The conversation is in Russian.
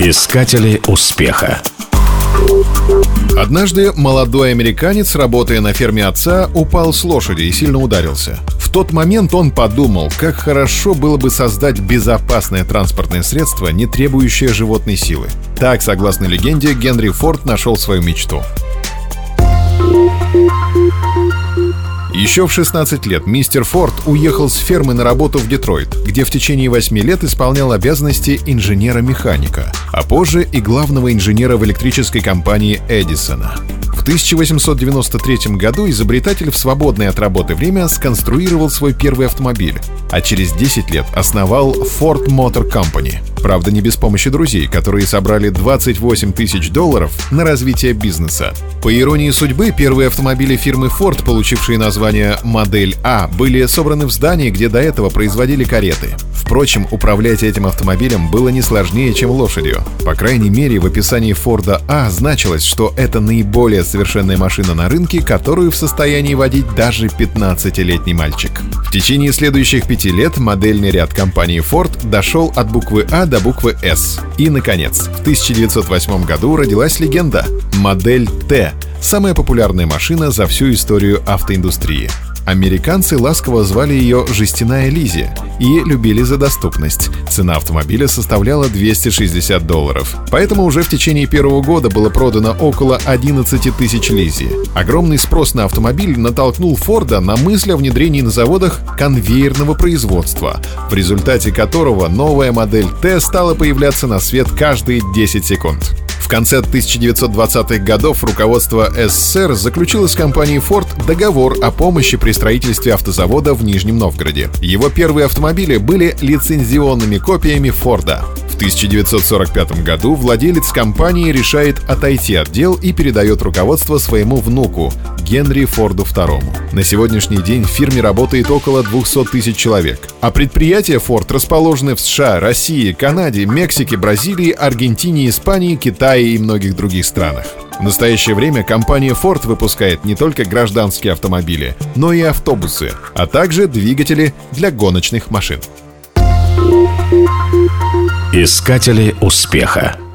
Искатели успеха. Однажды молодой американец, работая на ферме отца, упал с лошади и сильно ударился. В тот момент он подумал, как хорошо было бы создать безопасное транспортное средство, не требующее животной силы. Так, согласно легенде, Генри Форд нашел свою мечту. Еще в 16 лет мистер Форд уехал с фермы на работу в Детройт, где в течение 8 лет исполнял обязанности инженера-механика, а позже и главного инженера в электрической компании Эдисона. В 1893 году изобретатель в свободное от работы время сконструировал свой первый автомобиль, а через 10 лет основал Ford Motor Company. Правда, не без помощи друзей, которые собрали 28 тысяч долларов на развитие бизнеса. По иронии судьбы, первые автомобили фирмы Ford, получившие название «Модель А», были собраны в здании, где до этого производили кареты. Впрочем, управлять этим автомобилем было не сложнее, чем лошадью. По крайней мере, в описании Форда А значилось, что это наиболее совершенная машина на рынке, которую в состоянии водить даже 15-летний мальчик. В течение следующих пяти лет модельный ряд компании Ford дошел от буквы А до буквы С. И, наконец, в 1908 году родилась легенда — модель Т, самая популярная машина за всю историю автоиндустрии. Американцы ласково звали ее «Жестяная Лизи» и любили за доступность. Цена автомобиля составляла 260 долларов. Поэтому уже в течение первого года было продано около 11 тысяч Лизи. Огромный спрос на автомобиль натолкнул Форда на мысль о внедрении на заводах конвейерного производства, в результате которого новая модель Т стала появляться на свет каждые 10 секунд. В конце 1920-х годов руководство СССР заключило с компанией Ford договор о помощи при строительстве автозавода в Нижнем Новгороде. Его первые автомобили были лицензионными копиями Форда. В 1945 году владелец компании решает отойти от дел и передает руководство своему внуку, Генри Форду II. На сегодняшний день в фирме работает около 200 тысяч человек. А предприятия Ford расположены в США, России, Канаде, Мексике, Бразилии, Аргентине, Испании, Китае и многих других странах. В настоящее время компания Ford выпускает не только гражданские автомобили, но и автобусы, а также двигатели для гоночных машин. Искатели успеха.